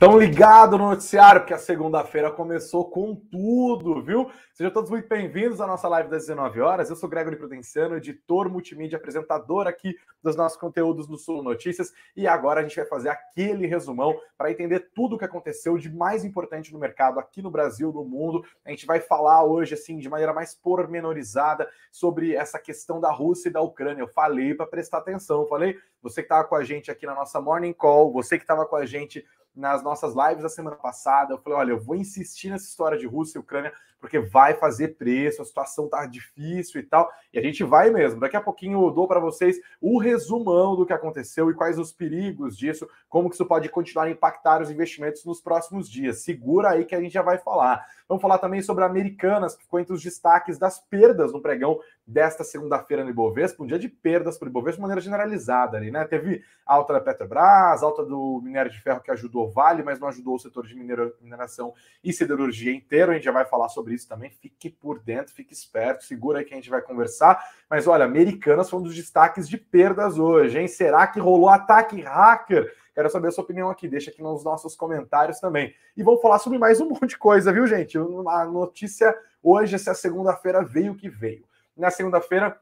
Estão ligados no noticiário, porque a segunda-feira começou com tudo, viu? Sejam todos muito bem-vindos à nossa live das 19 horas. Eu sou Gregory Prudenciano, editor multimídia, apresentador aqui dos nossos conteúdos no Sul Notícias. E agora a gente vai fazer aquele resumão para entender tudo o que aconteceu de mais importante no mercado aqui no Brasil, no mundo. A gente vai falar hoje, assim, de maneira mais pormenorizada sobre essa questão da Rússia e da Ucrânia. Eu falei para prestar atenção, falei, você que estava com a gente aqui na nossa Morning Call, você que estava com a gente nas nossas lives da semana passada. Eu falei: olha, eu vou insistir nessa história de Rússia e Ucrânia, porque vai fazer preço, a situação tá difícil e tal. E a gente vai mesmo. Daqui a pouquinho eu dou para vocês o resumão do que aconteceu e quais os perigos disso, como que isso pode continuar a impactar os investimentos nos próximos dias. Segura aí que a gente já vai falar. Vamos falar também sobre Americanas, que ficou entre os destaques das perdas no pregão desta segunda-feira no Ibovespa, um dia de perdas para o Ibovespa de maneira generalizada ali, né? Teve alta da Petrobras, alta do minério de ferro que ajudou o Vale, mas não ajudou o setor de mineração e siderurgia inteiro. A gente já vai falar sobre isso também. Fique por dentro, fique esperto, segura aí que a gente vai conversar. Mas olha, Americanas foi um dos destaques de perdas hoje, hein? Será que rolou ataque hacker? Quero saber a sua opinião aqui, deixa aqui nos nossos comentários também. E vamos falar sobre mais um monte de coisa, viu, gente? A notícia hoje, essa segunda-feira, veio que veio. Na segunda-feira,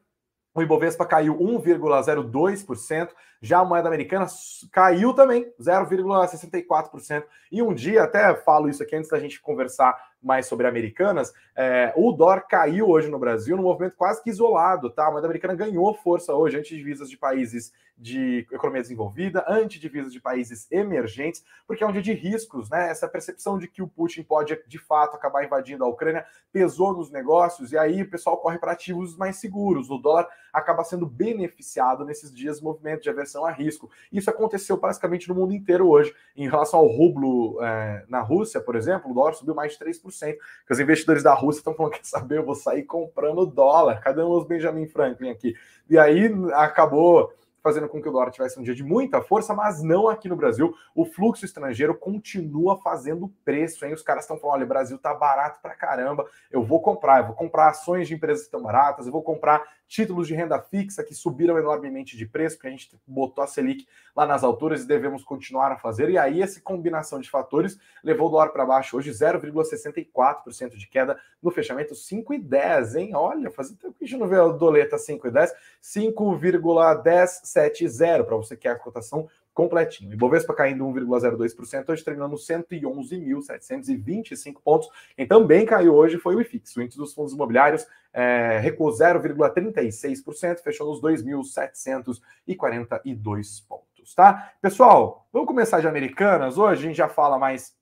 o Ibovespa caiu 1,02%, já a moeda americana caiu também 0,64%. E um dia, até falo isso aqui antes da gente conversar mais sobre Americanas, é, o dólar caiu hoje no Brasil num movimento quase que isolado, tá? A moeda americana ganhou força hoje ante divisas de países de economia desenvolvida, ante divisas de países emergentes, porque é um dia de riscos, né? Essa percepção de que o Putin pode de fato acabar invadindo a Ucrânia pesou nos negócios e aí o pessoal corre para ativos mais seguros. O dólar acaba sendo beneficiado nesses dias movimento de aversão a risco. Isso aconteceu basicamente no mundo inteiro hoje. Em relação ao rublo é, na Rússia, por exemplo, o dólar subiu mais de 3% que os investidores da Rússia estão falando: quer saber, eu vou sair comprando dólar. Cadê os Benjamin Franklin aqui? E aí acabou fazendo com que o dólar tivesse um dia de muita força, mas não aqui no Brasil. O fluxo estrangeiro continua fazendo preço, hein? Os caras estão falando: olha, o Brasil tá barato pra caramba, eu vou comprar, eu vou comprar ações de empresas que estão baratas, eu vou comprar títulos de renda fixa que subiram enormemente de preço, porque a gente botou a Selic lá nas alturas e devemos continuar a fazer. E aí, essa combinação de fatores levou o dólar para baixo hoje, 0,64% de queda no fechamento, 5,10, hein? Olha, fazia tempo que a gente não vê a doleta 5,10, 5,1070 para você que é a cotação completinho. Ibovespa caindo 1,02%, hoje terminando 111.725 pontos. Quem também caiu hoje foi o IFIX, o índice dos fundos imobiliários é, recuou 0,36%, fechou nos 2.742 pontos, tá? Pessoal, vamos começar de Americanas. Hoje a gente já fala mais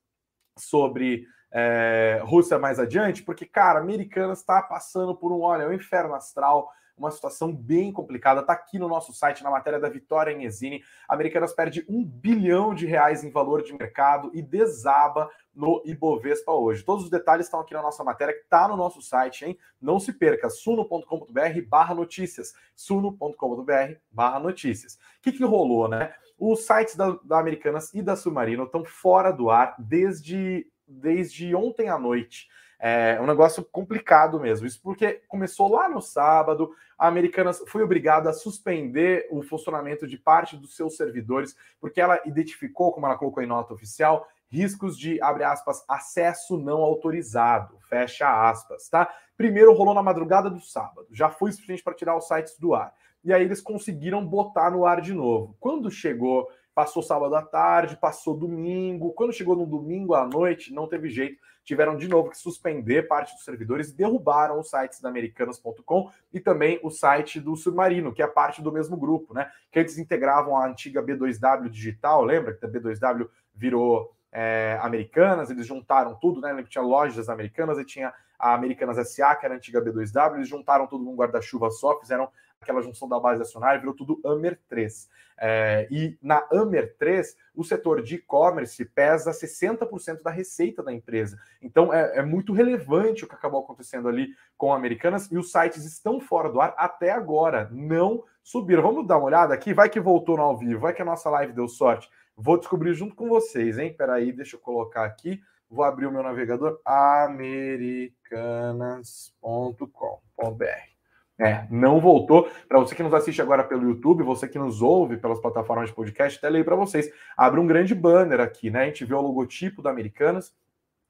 sobre é, Rússia mais adiante, porque, cara, Americanas está passando por um, olha, um inferno astral, uma situação bem complicada. Está aqui no nosso site, na matéria da Vitória Inezini. Americanas perde um bilhão de reais em valor de mercado e desaba no Ibovespa hoje. Todos os detalhes estão aqui na nossa matéria, que está no nosso site, hein? Não se perca, suno.com.br barra notícias. suno.com.br barra notícias. O que, que rolou, né? Os sites da, da Americanas e da Submarino estão fora do ar desde, desde ontem à noite. É um negócio complicado mesmo. Isso porque começou lá no sábado, a Americanas foi obrigada a suspender o funcionamento de parte dos seus servidores, porque ela identificou, como ela colocou em nota oficial, riscos de, abre aspas, acesso não autorizado, fecha aspas, tá? Primeiro rolou na madrugada do sábado, já foi suficiente para tirar os sites do ar. E aí eles conseguiram botar no ar de novo. Quando chegou, passou sábado à tarde, passou domingo, quando chegou no domingo à noite, não teve jeito, tiveram de novo que suspender parte dos servidores e derrubaram os sites da americanas.com e também o site do Submarino, que é parte do mesmo grupo, né? Que eles integravam a antiga B2W Digital, lembra que a B2W virou é, Americanas, eles juntaram tudo, né? Tinha lojas americanas e tinha a Americanas SA, que era a antiga B2W, eles juntaram tudo num guarda-chuva só, fizeram aquela junção da base acionária, virou tudo Amer 3. É, e na Amer 3, o setor de e-commerce pesa 60% da receita da empresa. Então é, é, muito relevante o que acabou acontecendo ali com Americanas e os sites estão fora do ar até agora, não subiram. Vamos dar uma olhada aqui, vai que voltou no ao vivo, vai que a nossa live deu sorte. Vou descobrir junto com vocês, hein? Peraí, deixa eu colocar aqui. Vou abrir o meu navegador americanas.com. É, não voltou. Para você que nos assiste agora pelo YouTube, você que nos ouve pelas plataformas de podcast, até leio para vocês. Abre um grande banner aqui, né? A gente vê o logotipo da Americanas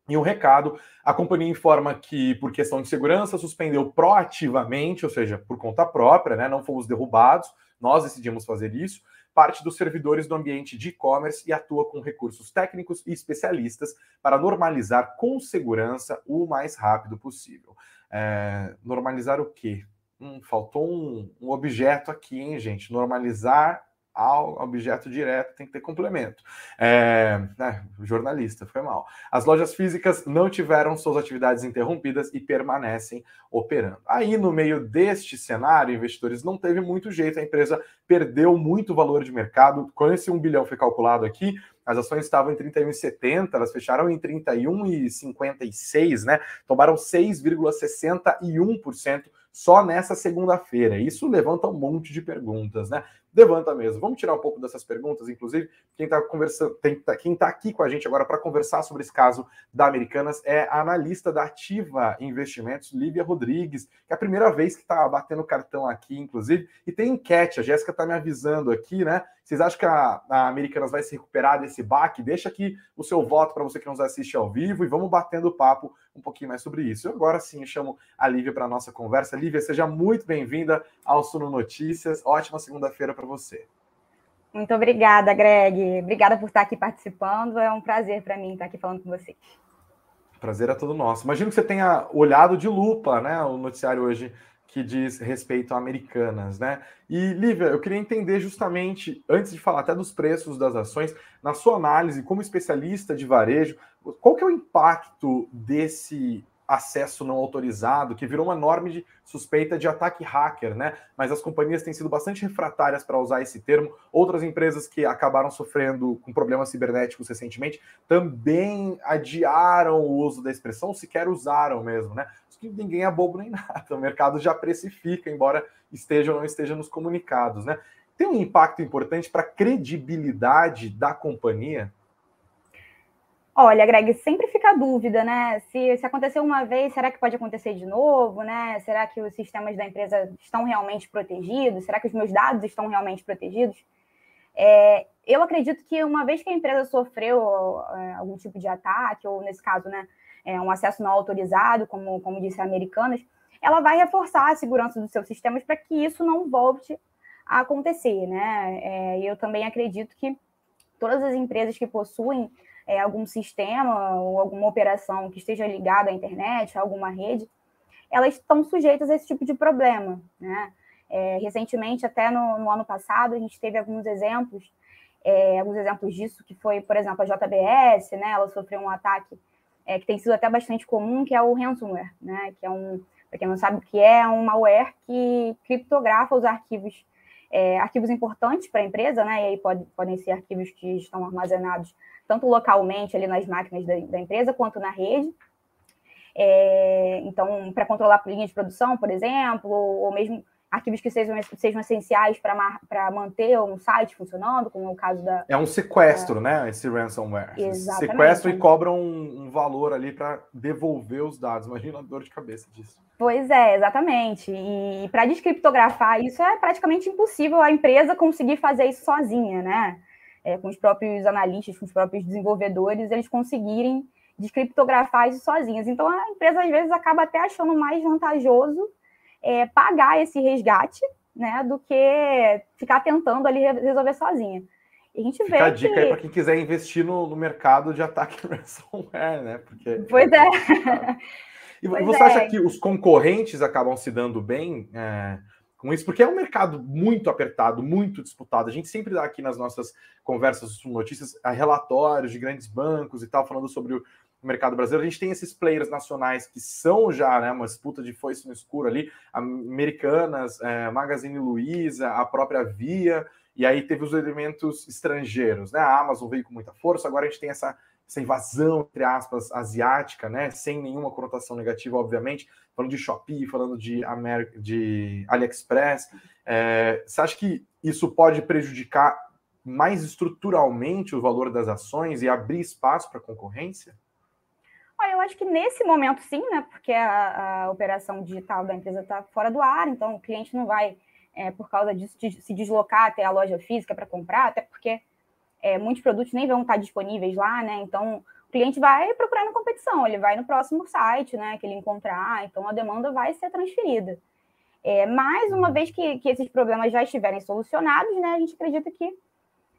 e um recado: a companhia informa que, por questão de segurança, suspendeu proativamente, ou seja, por conta própria, né? Não fomos derrubados, nós decidimos fazer isso. Parte dos servidores do ambiente de e-commerce e atua com recursos técnicos e especialistas para normalizar com segurança o mais rápido possível. É, normalizar o quê? Hum, faltou um, um objeto aqui, hein, gente? Normalizar ao objeto direto tem que ter complemento. É, é, jornalista, foi mal. As lojas físicas não tiveram suas atividades interrompidas e permanecem operando. Aí, no meio deste cenário, investidores não teve muito jeito, a empresa perdeu muito valor de mercado. Quando esse 1 bilhão foi calculado aqui, as ações estavam em 31,70, elas fecharam em 31,56, né? Tomaram 6,61% só nessa segunda-feira. Isso levanta um monte de perguntas, né? Levanta mesmo. Vamos tirar um pouco dessas perguntas, inclusive. Quem está conversando, tá, quem está aqui com a gente agora para conversar sobre esse caso da Americanas é a analista da Ativa Investimentos, Lívia Rodrigues, que é a primeira vez que está batendo cartão aqui, inclusive. E tem enquete, a Jéssica está me avisando aqui, né? Vocês acham que a, a Americanas vai se recuperar desse baque? Deixa aqui o seu voto para você que nos assiste ao vivo e vamos batendo papo um pouquinho mais sobre isso. Eu agora sim eu chamo a Lívia para a nossa conversa. Lívia, seja muito bem-vinda ao Suno Notícias. Ótima segunda-feira para você. Muito obrigada, Greg. Obrigada por estar aqui participando. É um prazer para mim estar aqui falando com você. Prazer é todo nosso. Imagino que você tenha olhado de lupa né, o noticiário hoje que diz respeito a americanas, né? E Lívia, eu queria entender justamente, antes de falar até dos preços das ações, na sua análise como especialista de varejo, qual que é o impacto desse acesso não autorizado, que virou uma norma de suspeita de ataque hacker, né? Mas as companhias têm sido bastante refratárias para usar esse termo. Outras empresas que acabaram sofrendo com problemas cibernéticos recentemente também adiaram o uso da expressão, sequer usaram mesmo, né? Ninguém é bobo nem nada. O mercado já precifica, embora esteja ou não esteja nos comunicados, né? Tem um impacto importante para a credibilidade da companhia Olha, Greg, sempre fica a dúvida, né? Se, se aconteceu uma vez, será que pode acontecer de novo, né? Será que os sistemas da empresa estão realmente protegidos? Será que os meus dados estão realmente protegidos? É, eu acredito que uma vez que a empresa sofreu é, algum tipo de ataque, ou nesse caso, né, é, um acesso não autorizado, como, como disse a Americanas, ela vai reforçar a segurança dos seus sistemas para que isso não volte a acontecer, né? É, eu também acredito que todas as empresas que possuem é, algum sistema ou alguma operação que esteja ligada à internet, a alguma rede, elas estão sujeitas a esse tipo de problema. Né? É, recentemente, até no, no, ano passado, a gente teve alguns exemplos, é, alguns exemplos disso, que foi, por exemplo, a JBS, né? ela sofreu um ataque é, que tem sido até bastante comum, que é o ransomware, né? que é um, para quem não sabe o que é, é um malware que criptografa os arquivos é, arquivos importantes para a empresa, né? E aí pode, podem ser arquivos que estão armazenados tanto localmente ali nas máquinas da, da empresa quanto na rede. É, então, para controlar linha de produção, por exemplo, ou mesmo arquivos que sejam, sejam essenciais para manter um site funcionando, como é o caso da. É um sequestro, né? Esse ransomware. Exatamente. Sequestro e cobram um, um valor ali para devolver os dados. Imagina a dor de cabeça disso. Pois é, exatamente. E para descriptografar isso é praticamente impossível a empresa conseguir fazer isso sozinha, né? é, com os próprios analistas, com os próprios desenvolvedores, eles conseguirem descriptografar isso sozinhos. Então, a empresa, às vezes, acaba até achando mais vantajoso é, pagar esse resgate, né, do que ficar tentando ali resolver sozinha. E a gente Fica vê a dica que... aí para quem quiser investir no, no, mercado de ataque ransomware, né? Porque pois é. E pois você é. acha que os concorrentes acabam se dando bem? É com isso, porque é um mercado muito apertado, muito disputado. A gente sempre dá aqui nas nossas conversas, notícias, relatórios de grandes bancos e tal, falando sobre o mercado brasileiro. A gente tem esses players nacionais que são já né, uma disputa de foice no escuro ali, Americanas, é, Magazine Luiza, a própria Via, e aí teve os elementos estrangeiros, né? A Amazon veio com muita força, agora a gente tem essa essa invasão, entre aspas, asiática, né? Sem nenhuma conotação negativa, obviamente, falando de Shopee, falando de, Ameri de AliExpress. É, você acha que isso pode prejudicar mais estruturalmente o valor das ações e abrir espaço para concorrência? Eu acho que nesse momento sim, né? Porque a, a operação digital da empresa está fora do ar, então o cliente não vai, é, por causa disso, de, se deslocar até a loja física para comprar, até porque é, muitos produtos nem vão estar disponíveis lá, né? Então o cliente vai procurar na competição, ele vai no próximo site, né? Que ele encontrar, então a demanda vai ser transferida. É, mas uma vez que, que esses problemas já estiverem solucionados, né? A gente acredita que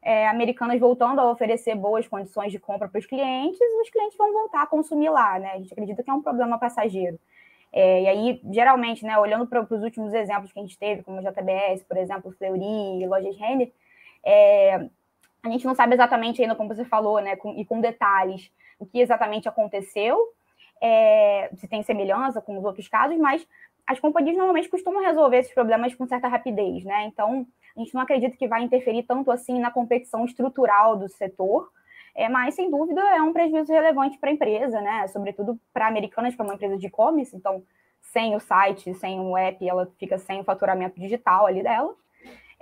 é, americanas voltando a oferecer boas condições de compra para os clientes, os clientes vão voltar a consumir lá, né? A gente acredita que é um problema passageiro. É, e aí, geralmente, né, olhando para os últimos exemplos que a gente teve, como a JBS, por exemplo, Fleury, Lojas Renner, é, a gente não sabe exatamente ainda, como você falou, né, com, e com detalhes, o que exatamente aconteceu, é, se tem semelhança com os outros casos, mas as companhias normalmente costumam resolver esses problemas com certa rapidez, né? Então, a gente não acredita que vai interferir tanto assim na competição estrutural do setor, é, mas sem dúvida é um prejuízo relevante para a empresa, né? Sobretudo para Americanas, que é uma empresa de e-commerce, então sem o site, sem o app, ela fica sem o faturamento digital ali dela.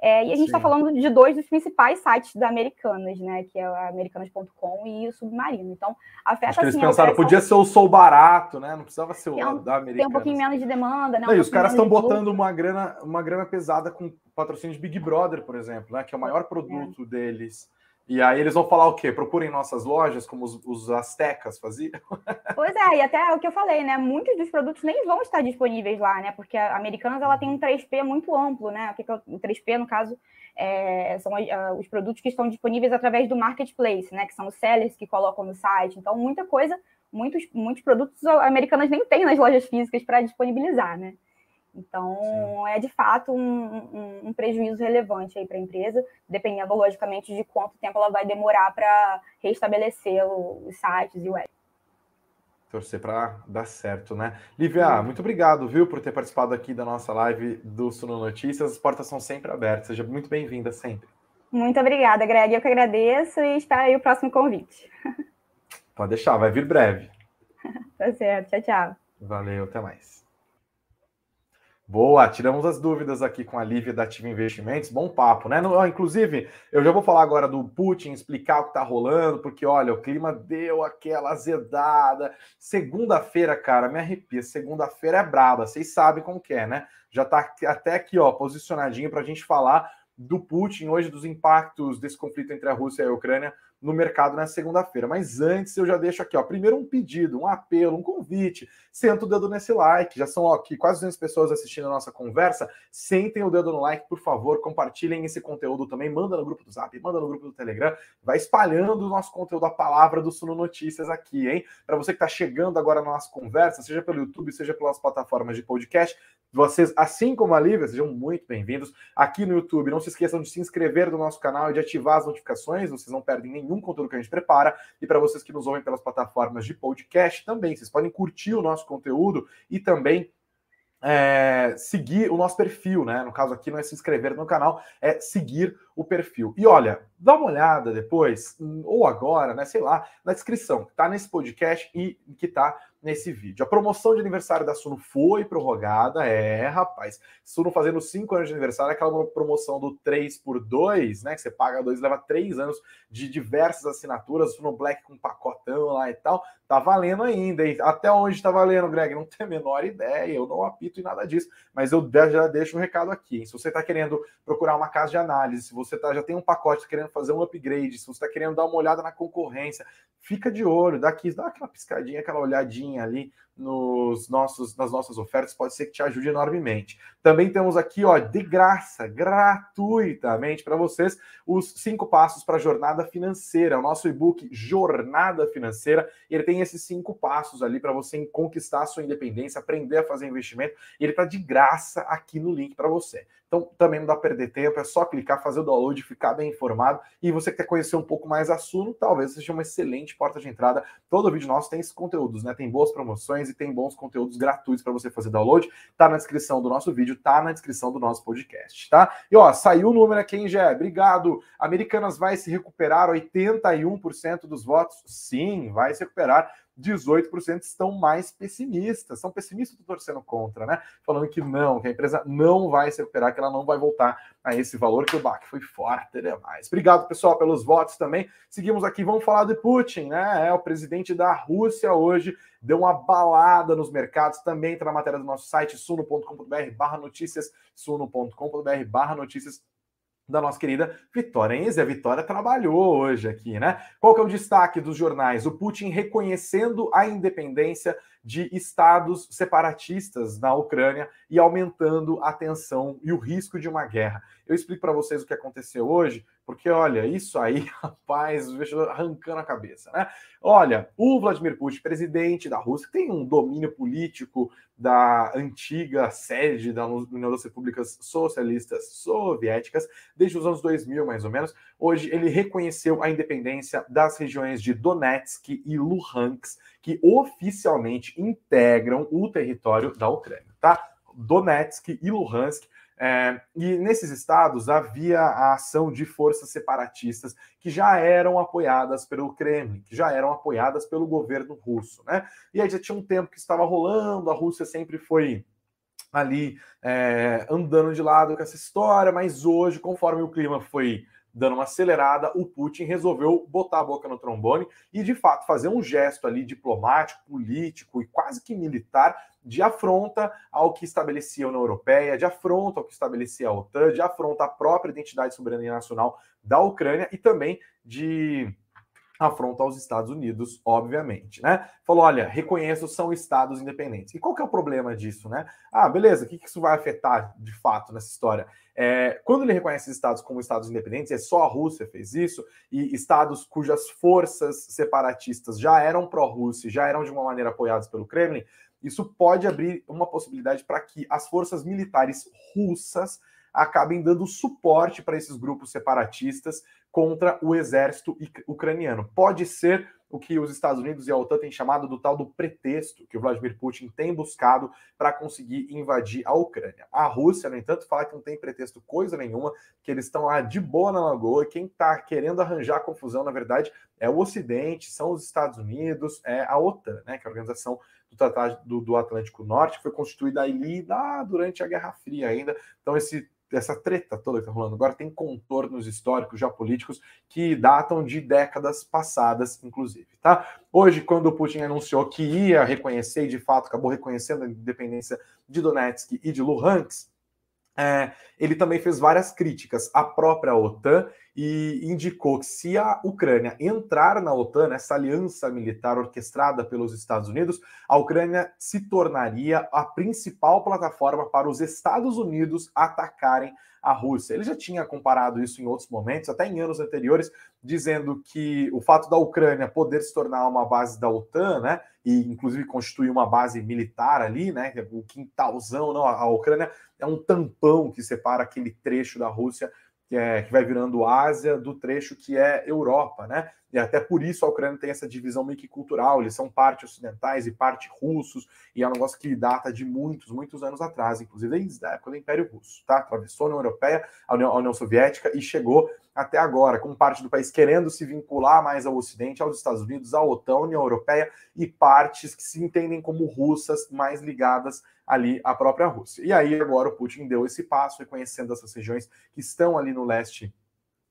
É, e a gente está falando de dois dos principais sites da Americanas, né? Que é a americanas.com e o Submarino. Então, afeta Acho que eles assim, pensaram, podia ser o Sou Barato, né? Não precisava ser o um, da Americanas. Tem um pouquinho menos de demanda, né? Um Não, e os caras estão botando uma grana, uma grana pesada com patrocínio de Big Brother, por exemplo, né? Que é o maior produto é. deles. E aí eles vão falar o quê? Procurem nossas lojas, como os, os astecas faziam? Pois é, e até o que eu falei, né? Muitos dos produtos nem vão estar disponíveis lá, né? Porque a Americanas ela tem um 3P muito amplo, né? O que é o 3P, no caso, é, são uh, os produtos que estão disponíveis através do marketplace, né? Que são os sellers que colocam no site. Então, muita coisa, muitos, muitos produtos americanas nem têm nas lojas físicas para disponibilizar, né? Então, Sim. é de fato um, um, um prejuízo relevante para a empresa, dependendo, logicamente, de quanto tempo ela vai demorar para restabelecer os sites e o web. Torcer para dar certo, né? Lívia, muito obrigado, viu, por ter participado aqui da nossa live do Suno Notícias. As portas são sempre abertas. Seja muito bem-vinda sempre. Muito obrigada, Greg. Eu que agradeço e espero aí o próximo convite. Pode deixar, vai vir breve. tá certo. Tchau, tchau. Valeu, até mais. Boa, tiramos as dúvidas aqui com a Lívia da Ativa Investimentos. Bom papo, né? Inclusive, eu já vou falar agora do Putin, explicar o que tá rolando, porque olha, o clima deu aquela azedada. Segunda-feira, cara, me arrepia. Segunda-feira é braba, vocês sabem como que é, né? Já tá até aqui, ó, posicionadinho para a gente falar do Putin hoje, dos impactos desse conflito entre a Rússia e a Ucrânia no mercado na segunda-feira. Mas antes eu já deixo aqui, ó, primeiro um pedido, um apelo, um convite. Senta o dedo nesse like. Já são ó, aqui quase 200 pessoas assistindo a nossa conversa. Sentem o dedo no like, por favor. Compartilhem esse conteúdo também. Manda no grupo do Zap, manda no grupo do Telegram. Vai espalhando o nosso conteúdo, a palavra do Suno Notícias aqui, hein? Para você que está chegando agora na nossa conversa, seja pelo YouTube, seja pelas plataformas de podcast, vocês, assim como a Lívia, sejam muito bem-vindos aqui no YouTube. Não se esqueçam de se inscrever no nosso canal e de ativar as notificações. Vocês não perdem nenhum nenhum conteúdo que a gente prepara. E para vocês que nos ouvem pelas plataformas de podcast também, vocês podem curtir o nosso conteúdo e também é, seguir o nosso perfil, né? No caso aqui não é se inscrever no canal, é seguir o perfil. E olha, dá uma olhada depois, ou agora, né? Sei lá, na descrição, que tá nesse podcast e que tá nesse vídeo. A promoção de aniversário da Suno foi prorrogada, é, rapaz. Suno fazendo 5 anos de aniversário, aquela promoção do 3 por 2, né? Que você paga dois, leva 3 anos de diversas assinaturas, Suno Black com pacotão lá e tal. Tá valendo ainda, hein? Até onde tá valendo, Greg? Não tenho a menor ideia, eu não apito em nada disso, mas eu já deixo um recado aqui. Hein? Se você tá querendo procurar uma casa de análise, se você tá, já tem um pacote, tá querendo fazer um upgrade, se você tá querendo dar uma olhada na concorrência, fica de olho, dá, aqui, dá aquela piscadinha, aquela olhadinha ali nos nossos, nas nossas ofertas, pode ser que te ajude enormemente. Também temos aqui, ó, de graça, gratuitamente para vocês, os cinco passos para a jornada financeira. O nosso e-book Jornada Financeira, ele tem esses cinco passos ali para você conquistar a sua independência, aprender a fazer investimento, ele está de graça aqui no link para você. Então também não dá perder tempo, é só clicar, fazer o download, ficar bem informado. E você quer conhecer um pouco mais a Suno, talvez seja uma excelente porta de entrada. Todo vídeo nosso tem esses conteúdos, né? Tem boas promoções e tem bons conteúdos gratuitos para você fazer download. Tá na descrição do nosso vídeo, tá na descrição do nosso podcast, tá? E ó, saiu o número aqui, hein, Gé? Obrigado. Americanas vai se recuperar 81% dos votos? Sim, vai se recuperar 18% estão mais pessimistas, são pessimistas torcendo contra, né? Falando que não, que a empresa não vai se recuperar, que ela não vai voltar a esse valor, que o baque foi forte demais. Obrigado, pessoal, pelos votos também. Seguimos aqui, vamos falar de Putin, né? É o presidente da Rússia hoje deu uma balada nos mercados, também está na matéria do nosso site suno.com.br barra notícias, suno.com.br barra notícias da nossa querida Vitória Enze. A Vitória trabalhou hoje aqui, né? Qual que é o destaque dos jornais? O Putin reconhecendo a independência de estados separatistas na Ucrânia e aumentando a tensão e o risco de uma guerra. Eu explico para vocês o que aconteceu hoje, porque olha, isso aí, rapaz, deixa arrancando a cabeça, né? Olha, o Vladimir Putin, presidente da Rússia, tem um domínio político da antiga sede da União das Repúblicas Socialistas Soviéticas desde os anos 2000, mais ou menos. Hoje ele reconheceu a independência das regiões de Donetsk e Luhansk, que oficialmente integram o território da Ucrânia, tá? Donetsk e Luhansk. É, e nesses estados havia a ação de forças separatistas que já eram apoiadas pelo Kremlin, que já eram apoiadas pelo governo russo, né? E aí já tinha um tempo que estava rolando, a Rússia sempre foi ali é, andando de lado com essa história, mas hoje, conforme o clima foi dando uma acelerada, o Putin resolveu botar a boca no trombone e, de fato, fazer um gesto ali diplomático, político e quase que militar de afronta ao que estabelecia a União Europeia, de afronta ao que estabelecia a OTAN, de afronta à própria identidade e soberania nacional da Ucrânia e também de afronta aos Estados Unidos, obviamente, né? Falou, olha, reconheço, são estados independentes. E qual que é o problema disso, né? Ah, beleza, o que, que isso vai afetar de fato nessa história? É, quando ele reconhece estados como estados independentes, é só a Rússia fez isso, e estados cujas forças separatistas já eram pró-Rússia, já eram de uma maneira apoiados pelo Kremlin, isso pode abrir uma possibilidade para que as forças militares russas acabem dando suporte para esses grupos separatistas contra o exército ucraniano. Pode ser o que os Estados Unidos e a OTAN têm chamado do tal do pretexto que o Vladimir Putin tem buscado para conseguir invadir a Ucrânia. A Rússia, no entanto, fala que não tem pretexto coisa nenhuma, que eles estão lá de boa na lagoa quem está querendo arranjar confusão, na verdade, é o Ocidente, são os Estados Unidos, é a OTAN, né, que é a organização do Tratado do, do Atlântico Norte, que foi constituída ali lá durante a Guerra Fria ainda. Então, esse essa treta toda que está rolando agora tem contornos históricos, geopolíticos, que datam de décadas passadas, inclusive. Tá? Hoje, quando o Putin anunciou que ia reconhecer, e de fato acabou reconhecendo a independência de Donetsk e de Luhansk, é, ele também fez várias críticas à própria OTAN e indicou que se a Ucrânia entrar na OTAN, essa aliança militar orquestrada pelos Estados Unidos, a Ucrânia se tornaria a principal plataforma para os Estados Unidos atacarem a Rússia. Ele já tinha comparado isso em outros momentos, até em anos anteriores, dizendo que o fato da Ucrânia poder se tornar uma base da OTAN, né, e inclusive constituir uma base militar ali, né, o quintalzão, não, a Ucrânia é um tampão que separa aquele trecho da Rússia que, é, que vai virando Ásia do trecho que é Europa, né? E até por isso a Ucrânia tem essa divisão meio que cultural, eles são parte ocidentais e parte russos, e é um negócio que data de muitos, muitos anos atrás, inclusive desde a época do Império Russo, tá? Atravessou a União Europeia, a União, a União Soviética e chegou até agora, com parte do país querendo se vincular mais ao Ocidente, aos Estados Unidos, à OTAN, União Europeia, e partes que se entendem como russas, mais ligadas ali à própria Rússia. E aí agora o Putin deu esse passo, reconhecendo essas regiões que estão ali no leste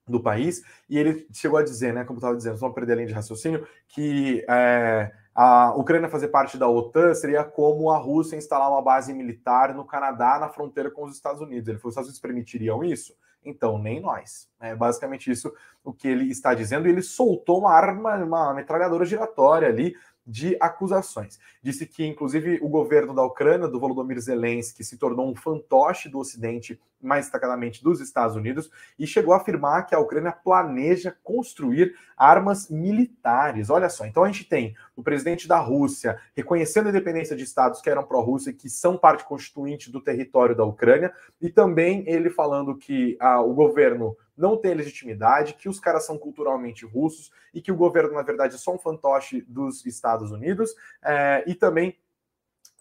do país, e ele chegou a dizer, né, como estava dizendo, para perder a linha de raciocínio, que é, a Ucrânia fazer parte da OTAN seria como a Rússia instalar uma base militar no Canadá, na fronteira com os Estados Unidos. Ele falou: os Estados Unidos permitiriam isso? Então, nem nós. É basicamente isso o que ele está dizendo. Ele soltou uma arma, uma metralhadora giratória ali de acusações. Disse que, inclusive, o governo da Ucrânia, do Volodymyr Zelensky, se tornou um fantoche do Ocidente, mais destacadamente dos Estados Unidos, e chegou a afirmar que a Ucrânia planeja construir armas militares. Olha só, então a gente tem o presidente da Rússia reconhecendo a independência de estados que eram pró-Rússia e que são parte constituinte do território da Ucrânia, e também ele falando que ah, o governo não tem legitimidade, que os caras são culturalmente russos e que o governo, na verdade, é só um fantoche dos Estados Unidos, é, e também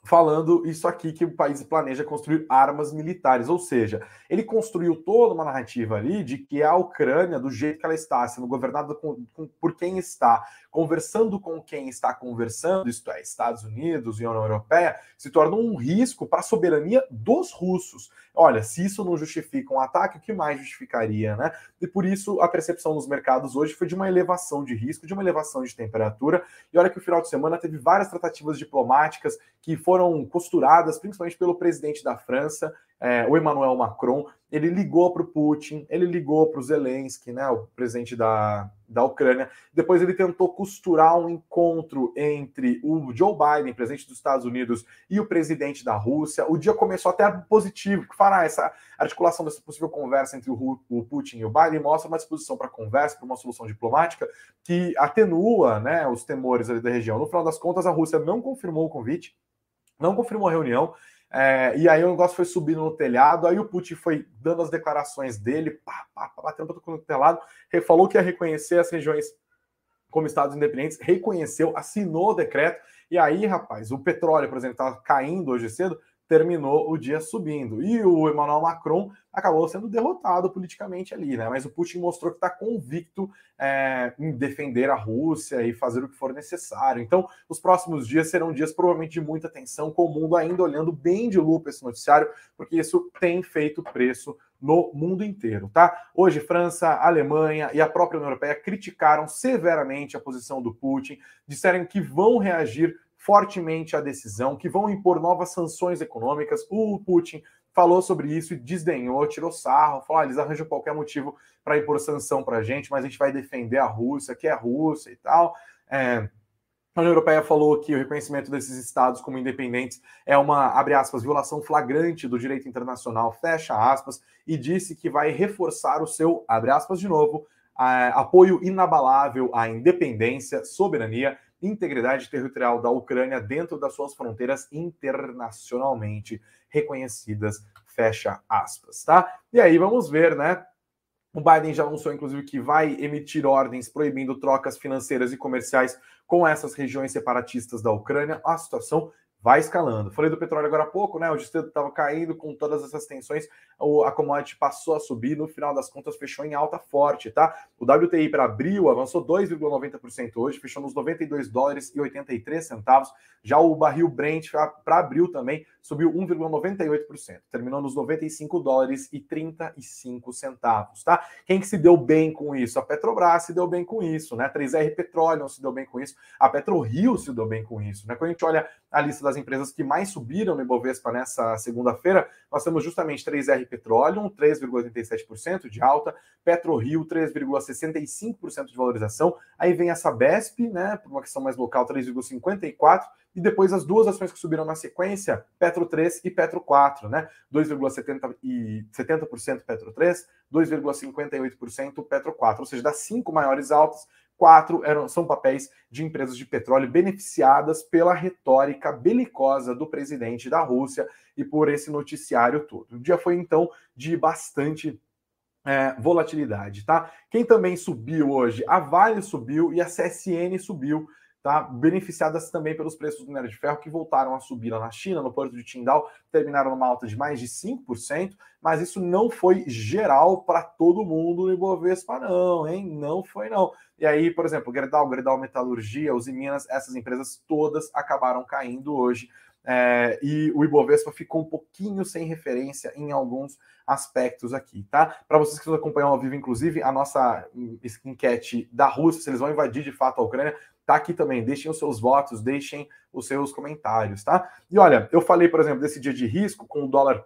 falando isso aqui que o país planeja construir armas militares, ou seja, ele construiu toda uma narrativa ali de que a Ucrânia, do jeito que ela está, sendo governada com, com, por quem está, conversando com quem está conversando, isto é, Estados Unidos e União Europeia, se torna um risco para a soberania dos russos. Olha, se isso não justifica um ataque, o que mais justificaria, né? E por isso a percepção nos mercados hoje foi de uma elevação de risco, de uma elevação de temperatura. E olha que o final de semana teve várias tratativas diplomáticas que foram costuradas, principalmente pelo presidente da França, é, o Emmanuel Macron, ele ligou para o Putin, ele ligou para o Zelensky, né, o presidente da, da Ucrânia. Depois ele tentou costurar um encontro entre o Joe Biden, presidente dos Estados Unidos, e o presidente da Rússia. O dia começou até positivo, que fará essa articulação dessa possível conversa entre o, o Putin e o Biden mostra uma disposição para conversa, para uma solução diplomática que atenua né, os temores ali da região. No final das contas, a Rússia não confirmou o convite, não confirmou a reunião. É, e aí o negócio foi subindo no telhado, aí o Putin foi dando as declarações dele, pá, pá, pá, batendo todo o telhado, falou que ia reconhecer as regiões como estados independentes, reconheceu, assinou o decreto, e aí, rapaz, o petróleo, por exemplo, estava caindo hoje cedo, terminou o dia subindo. E o Emmanuel Macron acabou sendo derrotado politicamente ali, né? Mas o Putin mostrou que está convicto é, em defender a Rússia e fazer o que for necessário. Então, os próximos dias serão dias provavelmente de muita tensão, com o mundo ainda olhando bem de lupa esse noticiário, porque isso tem feito preço no mundo inteiro, tá? Hoje, França, Alemanha e a própria União Europeia criticaram severamente a posição do Putin, disseram que vão reagir fortemente à decisão, que vão impor novas sanções econômicas. O Putin falou sobre isso e desdenhou, tirou sarro, falou: ah, eles arranjam qualquer motivo para impor sanção para a gente, mas a gente vai defender a Rússia, que é a Rússia e tal. É, a União Europeia falou que o reconhecimento desses estados como independentes é uma, abre aspas, violação flagrante do direito internacional, fecha aspas, e disse que vai reforçar o seu, abre aspas de novo, apoio inabalável à independência, soberania integridade territorial da Ucrânia dentro das suas fronteiras internacionalmente reconhecidas, fecha aspas, tá? E aí vamos ver, né? O Biden já anunciou, inclusive, que vai emitir ordens proibindo trocas financeiras e comerciais com essas regiões separatistas da Ucrânia. A situação vai escalando. Falei do petróleo agora há pouco, né? O distreito estava caindo com todas essas tensões, a commodity passou a subir, no final das contas fechou em alta forte, tá? O WTI para abril avançou 2,90% hoje, fechou nos 92 dólares e 83 centavos. Já o barril Brent para abril também subiu 1,98%, terminou nos 95 dólares e 35 centavos, tá? Quem que se deu bem com isso? A Petrobras se deu bem com isso, né? 3R Petróleo se deu bem com isso, a PetroRio se deu bem com isso, né? Quando a gente olha a lista das empresas que mais subiram no Ibovespa nessa segunda-feira, nós temos justamente 3R Petroleum, 3,87% de alta, PetroRio, 3,65% de valorização, aí vem a Sabesp, né, por uma questão mais local, 3,54%, e depois as duas ações que subiram na sequência, Petro 3 e Petro 4, né, 2,70% e 70% Petro 3, 2,58% Petro 4, ou seja, das cinco maiores altas, quatro eram, são papéis de empresas de petróleo beneficiadas pela retórica belicosa do presidente da Rússia e por esse noticiário todo. O dia foi então de bastante é, volatilidade, tá? Quem também subiu hoje? A Vale subiu e a CSN subiu tá? beneficiadas também pelos preços do minério de ferro que voltaram a subir lá na China, no porto de Qingdao, terminaram numa alta de mais de 5%, mas isso não foi geral para todo mundo no Ibovespa não, hein? Não foi não. E aí, por exemplo, Gerdau, Gerdau Metalurgia, os Minas, essas empresas todas acabaram caindo hoje. É, e o Ibovespa ficou um pouquinho sem referência em alguns aspectos aqui, tá? Para vocês que nos acompanham ao vivo, inclusive, a nossa enquete da Rússia, se eles vão invadir de fato a Ucrânia, tá aqui também. Deixem os seus votos, deixem os seus comentários, tá? E olha, eu falei, por exemplo, desse dia de risco com o dólar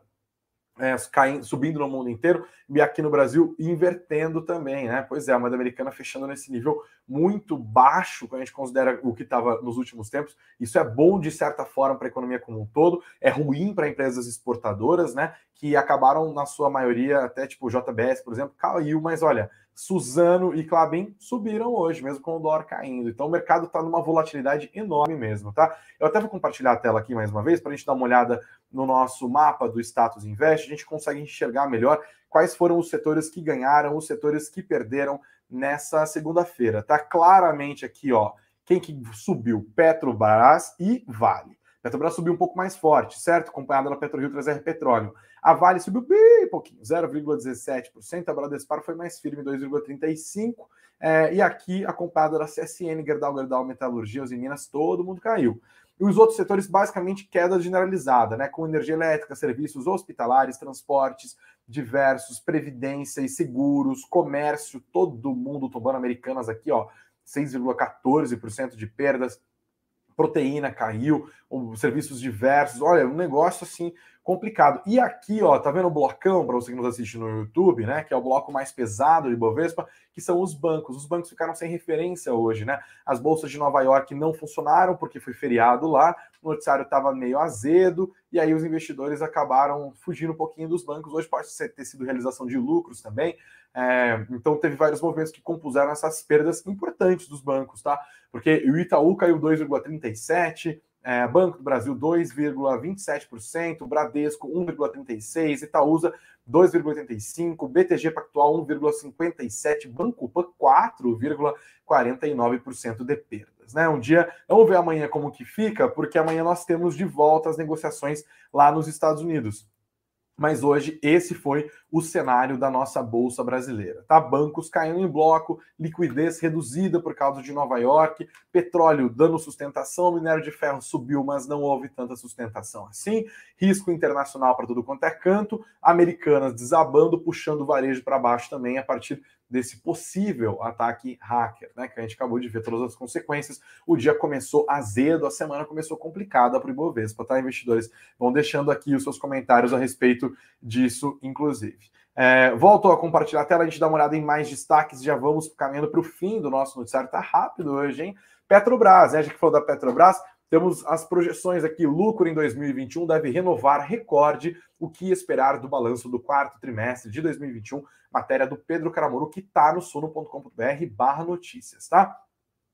é, caindo, subindo no mundo inteiro e aqui no Brasil invertendo também, né? Pois é, a moeda americana fechando nesse nível muito baixo quando a gente considera o que estava nos últimos tempos. Isso é bom de certa forma para a economia como um todo, é ruim para empresas exportadoras, né? Que acabaram na sua maioria, até tipo JBS, por exemplo, caiu, mas olha, Suzano e Clabin subiram hoje, mesmo com o dólar caindo. Então o mercado está numa volatilidade enorme mesmo, tá? Eu até vou compartilhar a tela aqui mais uma vez para a gente dar uma olhada no nosso mapa do status invest. A gente consegue enxergar melhor quais foram os setores que ganharam, os setores que perderam nessa segunda-feira. Tá claramente aqui, ó, quem que subiu? Petrobras e Vale. Petrobras subiu um pouco mais forte, certo? Acompanhada da PetroRio 3R Petróleo. A Vale subiu bem pouquinho, 0,17%. A Bradespar foi mais firme, 2,35%. É, e aqui, acompanhada da CSN, Gerdau, Gerdau, Metalurgia, Minas, todo mundo caiu. E os outros setores, basicamente, queda generalizada, né? Com energia elétrica, serviços hospitalares, transportes diversos, previdência e seguros, comércio, todo mundo tomando americanas aqui, ó, 6,14% de perdas proteína caiu, serviços diversos. Olha, um negócio assim complicado. E aqui, ó, tá vendo o blocão para você que nos assiste no YouTube, né? Que é o bloco mais pesado de Bovespa, que são os bancos. Os bancos ficaram sem referência hoje, né? As bolsas de Nova York não funcionaram porque foi feriado lá, o noticiário estava meio azedo, e aí os investidores acabaram fugindo um pouquinho dos bancos. Hoje pode ter sido realização de lucros também. É, então teve vários movimentos que compuseram essas perdas importantes dos bancos, tá? Porque o Itaú caiu 2,37%, é, Banco do Brasil 2,27%, Bradesco 1,36%, Itaúsa 2,85%, BTG Pactual 1,57%, Banco Pan 4,49% de perdas. Né? Um dia, vamos ver amanhã como que fica, porque amanhã nós temos de volta as negociações lá nos Estados Unidos. Mas hoje esse foi o cenário da nossa bolsa brasileira, tá? Bancos caindo em bloco, liquidez reduzida por causa de Nova York, petróleo dando sustentação, minério de ferro subiu, mas não houve tanta sustentação assim, risco internacional para tudo quanto é canto, americanas desabando, puxando o varejo para baixo também a partir desse possível ataque hacker, né? Que a gente acabou de ver todas as consequências. O dia começou azedo, a semana começou complicada para o Ibovespa, tá? Investidores vão deixando aqui os seus comentários a respeito disso, inclusive. É, volto a compartilhar a tela, a gente dá uma olhada em mais destaques, já vamos caminhando para o fim do nosso noticiário, tá rápido hoje, hein? Petrobras, né? A gente falou da Petrobras, temos as projeções aqui. Lucro em 2021 deve renovar recorde. O que esperar do balanço do quarto trimestre de 2021? Matéria do Pedro Caramoro, que está no sono.com.br barra notícias, tá?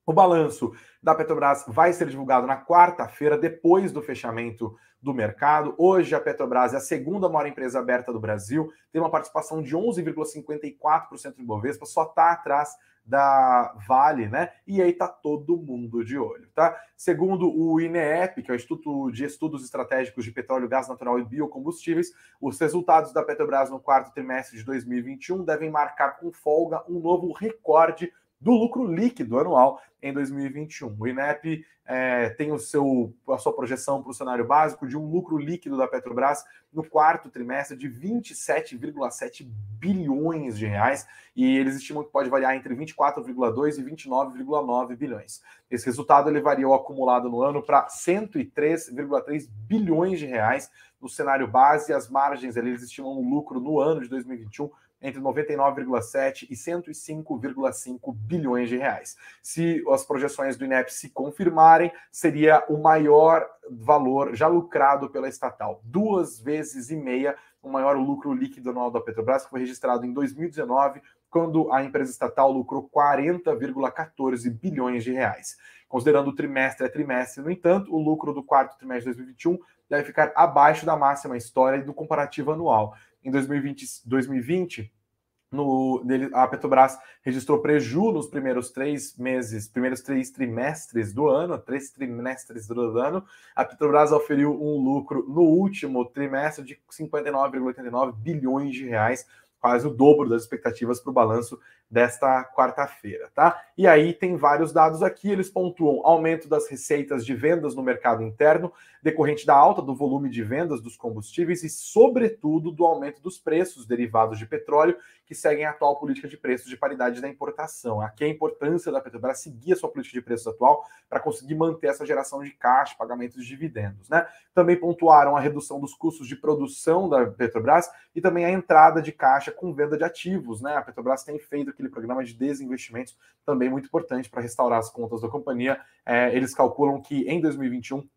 O balanço da Petrobras vai ser divulgado na quarta-feira, depois do fechamento do mercado. Hoje, a Petrobras é a segunda maior empresa aberta do Brasil, tem uma participação de 11,54% em Bovespa, só está atrás da Vale, né? E aí tá todo mundo de olho, tá? Segundo o INEP, que é o Instituto de Estudos Estratégicos de Petróleo, Gás Natural e Biocombustíveis, os resultados da Petrobras no quarto trimestre de 2021 devem marcar com folga um novo recorde do lucro líquido anual em 2021. O INEP é, tem o seu, a sua projeção para o cenário básico de um lucro líquido da Petrobras no quarto trimestre de 27,7 bilhões de reais e eles estimam que pode variar entre 24,2 e 29,9 bilhões. Esse resultado elevaria o acumulado no ano para 103,3 bilhões de reais no cenário base. As margens eles estimam um lucro no ano de 2021 entre 99,7 e 105,5 bilhões de reais. Se as projeções do INEP se confirmarem, seria o maior valor já lucrado pela estatal, duas vezes e meia o maior lucro líquido anual da Petrobras, que foi registrado em 2019, quando a empresa estatal lucrou 40,14 bilhões de reais. Considerando o trimestre a trimestre, no entanto, o lucro do quarto trimestre de 2021 deve ficar abaixo da máxima história e do comparativo anual em 2020, 2020 no, a Petrobras registrou preju nos primeiros três meses, primeiros três trimestres do ano, três trimestres do ano. A Petrobras oferiu um lucro no último trimestre de 59,89 bilhões de reais, quase o dobro das expectativas para o balanço desta quarta-feira, tá? E aí tem vários dados aqui, eles pontuam aumento das receitas de vendas no mercado interno, decorrente da alta do volume de vendas dos combustíveis e, sobretudo, do aumento dos preços derivados de petróleo, que seguem a atual política de preços de paridade da importação. Aqui a importância da Petrobras seguir a sua política de preços atual para conseguir manter essa geração de caixa, pagamentos de dividendos, né? Também pontuaram a redução dos custos de produção da Petrobras e também a entrada de caixa com venda de ativos, né? A Petrobras tem feito aquele programa de desinvestimentos, também muito importante para restaurar as contas da companhia. É, eles calculam que em 2021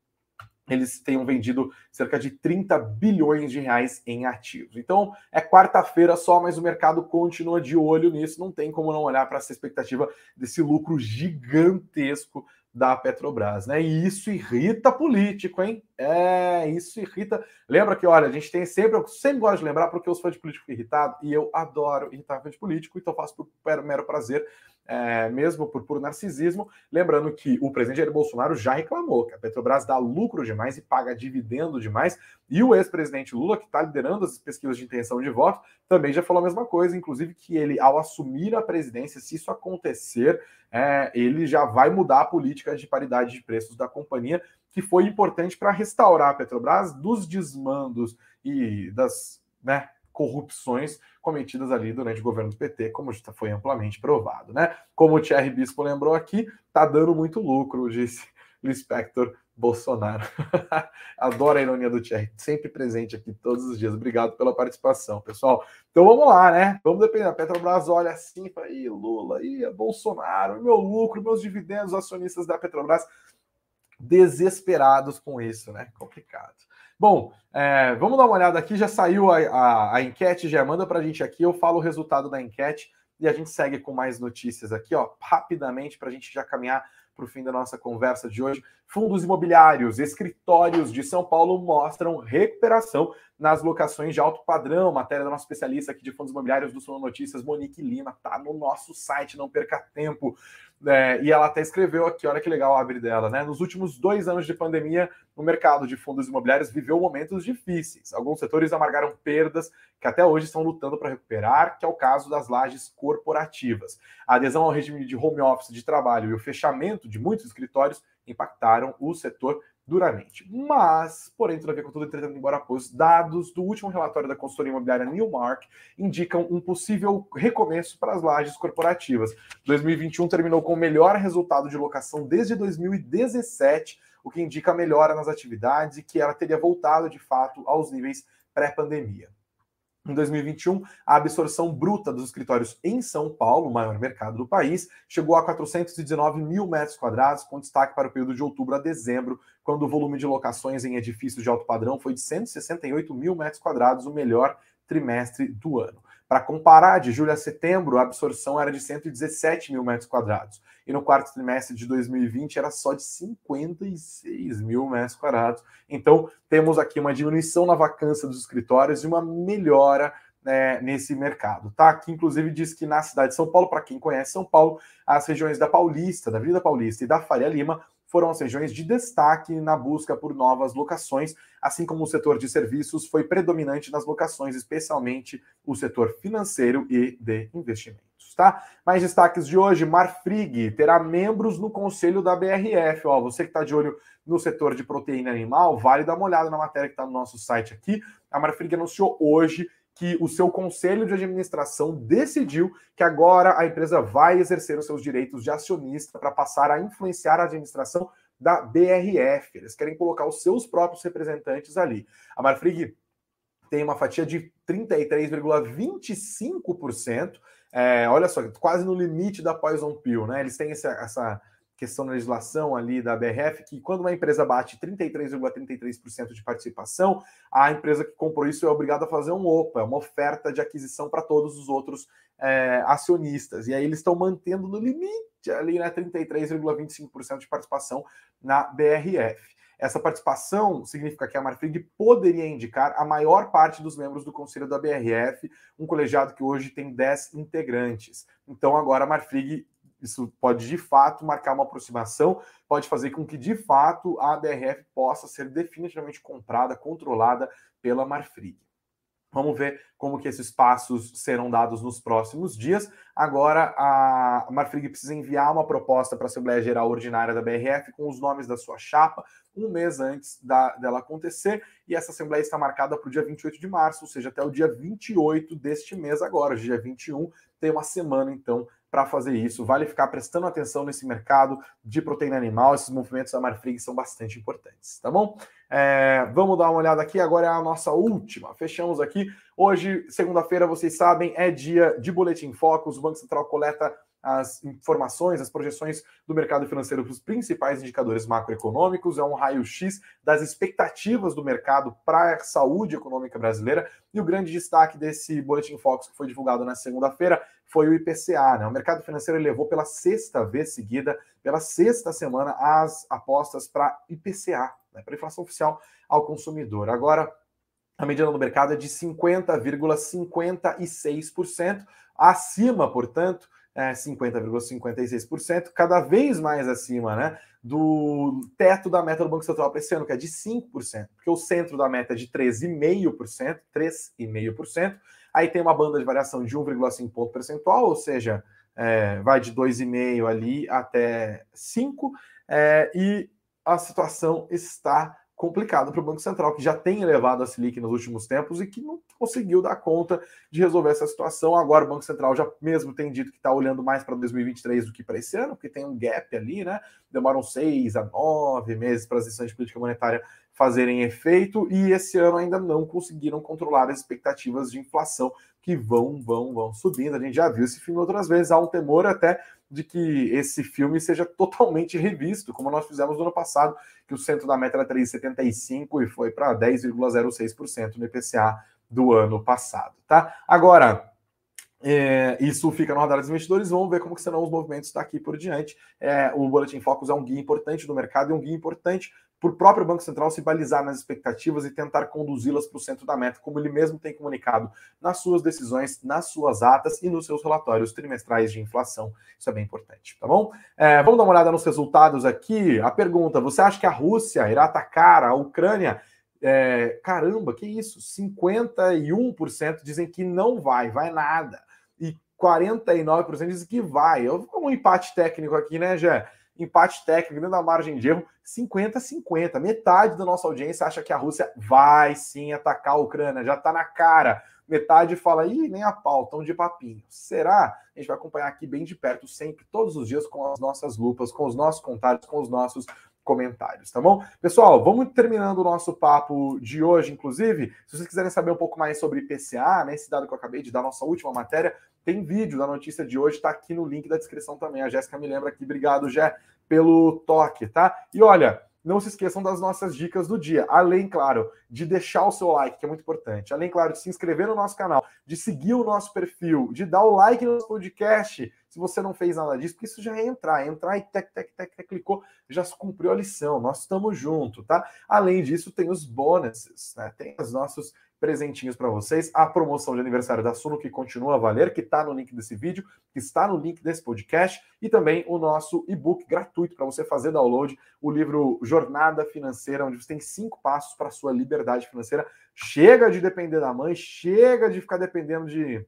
eles tenham vendido cerca de 30 bilhões de reais em ativos. Então, é quarta-feira só, mas o mercado continua de olho nisso, não tem como não olhar para essa expectativa desse lucro gigantesco da Petrobras, né? E isso irrita político, hein? É, isso irrita. Lembra que, olha, a gente tem sempre, eu sempre gosto de lembrar porque eu sou fã de político irritado e eu adoro irritar fã de político, então faço por mero prazer. É, mesmo por puro narcisismo. Lembrando que o presidente Jair Bolsonaro já reclamou que a Petrobras dá lucro demais e paga dividendo demais. E o ex-presidente Lula, que está liderando as pesquisas de intenção de voto, também já falou a mesma coisa, inclusive que ele, ao assumir a presidência, se isso acontecer, é, ele já vai mudar a política de paridade de preços da companhia, que foi importante para restaurar a Petrobras dos desmandos e das né, corrupções cometidas ali durante o governo do PT, como já foi amplamente provado, né? Como o Thierry Bispo lembrou aqui, tá dando muito lucro, disse o inspector Bolsonaro. Adoro a ironia do Thierry, sempre presente aqui todos os dias. Obrigado pela participação, pessoal. Então vamos lá, né? Vamos depender. A Petrobras olha assim, fala, ih, Lula, ih, Bolsonaro, meu lucro, meus dividendos, acionistas da Petrobras desesperados com isso, né? Complicado. Bom, é, vamos dar uma olhada aqui. Já saiu a, a, a enquete, já manda para a gente aqui. Eu falo o resultado da enquete e a gente segue com mais notícias aqui, ó, rapidamente, para a gente já caminhar para o fim da nossa conversa de hoje. Fundos imobiliários, escritórios de São Paulo mostram recuperação nas locações de alto padrão. Matéria da nossa especialista aqui de fundos imobiliários do Sono Notícias, Monique Lima, tá no nosso site, não perca tempo. É, e ela até escreveu aqui, olha que legal a abre dela, né? Nos últimos dois anos de pandemia, o mercado de fundos imobiliários viveu momentos difíceis. Alguns setores amargaram perdas que até hoje estão lutando para recuperar, que é o caso das lajes corporativas. A adesão ao regime de home office de trabalho e o fechamento de muitos escritórios impactaram o setor duramente. Mas, porém, todavia, com tudo entretanto, embora pôs, dados do último relatório da consultoria imobiliária Newmark indicam um possível recomeço para as lajes corporativas. 2021 terminou com o melhor resultado de locação desde 2017, o que indica melhora nas atividades e que ela teria voltado, de fato, aos níveis pré-pandemia. Em 2021, a absorção bruta dos escritórios em São Paulo, o maior mercado do país, chegou a 419 mil metros quadrados, com destaque para o período de outubro a dezembro, quando o volume de locações em edifícios de alto padrão foi de 168 mil metros quadrados, o melhor trimestre do ano. Para comparar, de julho a setembro, a absorção era de 117 mil metros quadrados. E no quarto trimestre de 2020 era só de 56 mil metros quadrados. Então, temos aqui uma diminuição na vacância dos escritórios e uma melhora né, nesse mercado, tá? Que inclusive diz que na cidade de São Paulo, para quem conhece São Paulo, as regiões da Paulista, da Avenida Paulista e da Faria Lima foram as regiões de destaque na busca por novas locações, assim como o setor de serviços foi predominante nas locações, especialmente o setor financeiro e de investimentos, tá? Mais destaques de hoje, Marfrig terá membros no conselho da BRF, ó, você que está de olho no setor de proteína animal, vale dar uma olhada na matéria que está no nosso site aqui. A Marfrig anunciou hoje que o seu conselho de administração decidiu que agora a empresa vai exercer os seus direitos de acionista para passar a influenciar a administração da BRF. Eles querem colocar os seus próprios representantes ali. A Marfrig tem uma fatia de 33,25%. É, olha só, quase no limite da Poison Pill, né? Eles têm essa, essa questão da legislação ali da BRF, que quando uma empresa bate 33,33% ,33 de participação, a empresa que comprou isso é obrigada a fazer um OPA, uma oferta de aquisição para todos os outros é, acionistas. E aí eles estão mantendo no limite ali, né, 33,25% de participação na BRF. Essa participação significa que a Marfrig poderia indicar a maior parte dos membros do conselho da BRF, um colegiado que hoje tem 10 integrantes. Então agora a Marfrig isso pode de fato marcar uma aproximação, pode fazer com que de fato a BRF possa ser definitivamente comprada, controlada pela Marfrig. Vamos ver como que esses passos serão dados nos próximos dias. Agora, a Marfrig precisa enviar uma proposta para a Assembleia Geral Ordinária da BRF com os nomes da sua chapa, um mês antes da, dela acontecer, e essa Assembleia está marcada para o dia 28 de março, ou seja, até o dia 28 deste mês agora, dia 21, tem uma semana, então, para fazer isso. Vale ficar prestando atenção nesse mercado de proteína animal. Esses movimentos da Marfrig são bastante importantes, tá bom? É, vamos dar uma olhada aqui. Agora é a nossa última. Fechamos aqui. Hoje, segunda-feira, vocês sabem, é dia de Boletim Focus. O Banco Central coleta as informações, as projeções do mercado financeiro para os principais indicadores macroeconômicos, é um raio-x das expectativas do mercado para a saúde econômica brasileira. E o grande destaque desse Boletim Focus que foi divulgado na segunda-feira foi o IPCA. Né? O mercado financeiro levou pela sexta vez seguida, pela sexta semana, as apostas para IPCA, né? para inflação oficial ao consumidor. Agora, a mediana do mercado é de 50,56%, acima, portanto, é, 50,56%, cada vez mais acima né, do teto da meta do Banco Central para esse ano, que é de 5%, porque o centro da meta é de 13,5%, 3,5%, aí tem uma banda de variação de 1,5 ponto percentual, ou seja, é, vai de 2,5 ali até 5, é, e a situação está complicado para o Banco Central, que já tem elevado a Selic nos últimos tempos e que não conseguiu dar conta de resolver essa situação. Agora o Banco Central já mesmo tem dito que está olhando mais para 2023 do que para esse ano, porque tem um gap ali, né? Demoram seis a nove meses para as decisões de política monetária fazerem efeito e esse ano ainda não conseguiram controlar as expectativas de inflação que vão, vão, vão subindo. A gente já viu esse filme outras vezes, há um temor até de que esse filme seja totalmente revisto, como nós fizemos no ano passado, que o centro da meta era 3,75 e foi para 10,06% no IPCA do ano passado, tá? Agora, é, isso fica no radar dos investidores. Vamos ver como que serão os movimentos daqui por diante. É, o Boletim Focus é um guia importante do mercado e um guia importante o próprio Banco Central se balizar nas expectativas e tentar conduzi-las para o centro da meta, como ele mesmo tem comunicado nas suas decisões, nas suas atas e nos seus relatórios trimestrais de inflação. Isso é bem importante, tá bom? É, vamos dar uma olhada nos resultados aqui. A pergunta: você acha que a Rússia irá atacar a Ucrânia? É, caramba, que isso? 51% dizem que não vai, vai nada. E 49% dizem que vai. Eu vou um empate técnico aqui, né, Jé? Empate técnico dentro da margem de erro, 50-50. Metade da nossa audiência acha que a Rússia vai sim atacar a Ucrânia, já está na cara. Metade fala, ih, nem a pau, tão de papinho. Será? A gente vai acompanhar aqui bem de perto, sempre, todos os dias, com as nossas lupas, com os nossos contatos, com os nossos comentários, tá bom? Pessoal, vamos terminando o nosso papo de hoje, inclusive. Se vocês quiserem saber um pouco mais sobre IPCA, né, esse dado que eu acabei de dar, nossa última matéria, tem vídeo da notícia de hoje, tá aqui no link da descrição também. A Jéssica me lembra aqui. Obrigado, Jé, pelo toque, tá? E olha, não se esqueçam das nossas dicas do dia. Além, claro, de deixar o seu like, que é muito importante. Além, claro, de se inscrever no nosso canal, de seguir o nosso perfil, de dar o like no nosso podcast, se você não fez nada disso, porque isso já é entrar. Entrar e tec, tec, tec, tec, clicou, já cumpriu a lição. Nós estamos juntos, tá? Além disso, tem os bônus, né? Tem os nossos presentinhos para vocês. A promoção de aniversário da Suno, que continua a valer, que está no link desse vídeo, que está no link desse podcast, e também o nosso e-book gratuito para você fazer download, o livro Jornada Financeira, onde você tem cinco passos para sua liberdade financeira. Chega de depender da mãe, chega de ficar dependendo de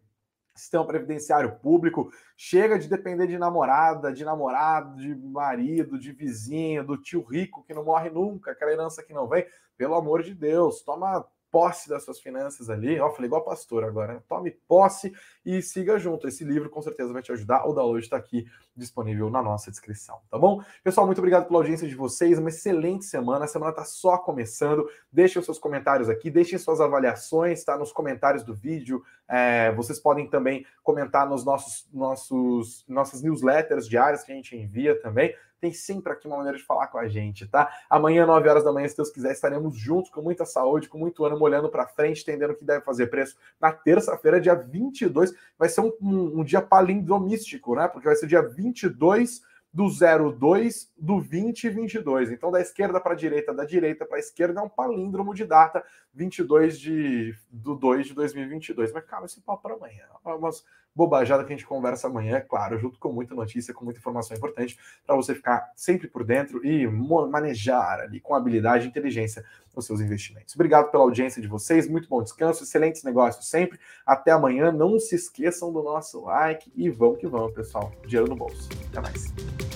sistema previdenciário público, chega de depender de namorada, de namorado, de marido, de vizinho, do tio rico que não morre nunca, aquela herança que não vem. Pelo amor de Deus, toma posse das suas finanças ali. Ó, falei igual pastor agora. Né? Tome posse e siga junto. Esse livro com certeza vai te ajudar. O download está aqui disponível na nossa descrição, tá bom? Pessoal, muito obrigado pela audiência de vocês. Uma excelente semana. A semana está só começando. Deixem os seus comentários aqui, deixem suas avaliações, tá? Nos comentários do vídeo. É, vocês podem também comentar nos nossos, nossos nossas newsletters diárias que a gente envia também tem sempre aqui uma maneira de falar com a gente, tá? Amanhã, 9 horas da manhã, se Deus quiser, estaremos juntos com muita saúde, com muito ânimo, olhando para frente, entendendo o que deve fazer preço. Na terça-feira, dia 22, vai ser um, um, um dia palindromístico, né? Porque vai ser dia 22 do 02 do 2022. Então, da esquerda para a direita, da direita para a esquerda, é um palíndromo de data 22 de, do 2 de 2022. Mas, cara, esse papo para amanhã. Umas bobajadas que a gente conversa amanhã, é claro, junto com muita notícia, com muita informação importante, para você ficar sempre por dentro e manejar ali com habilidade e inteligência os seus investimentos. Obrigado pela audiência de vocês, muito bom descanso, excelentes negócios sempre. Até amanhã, não se esqueçam do nosso like e vamos que vamos, pessoal. Dinheiro no bolso. Até mais.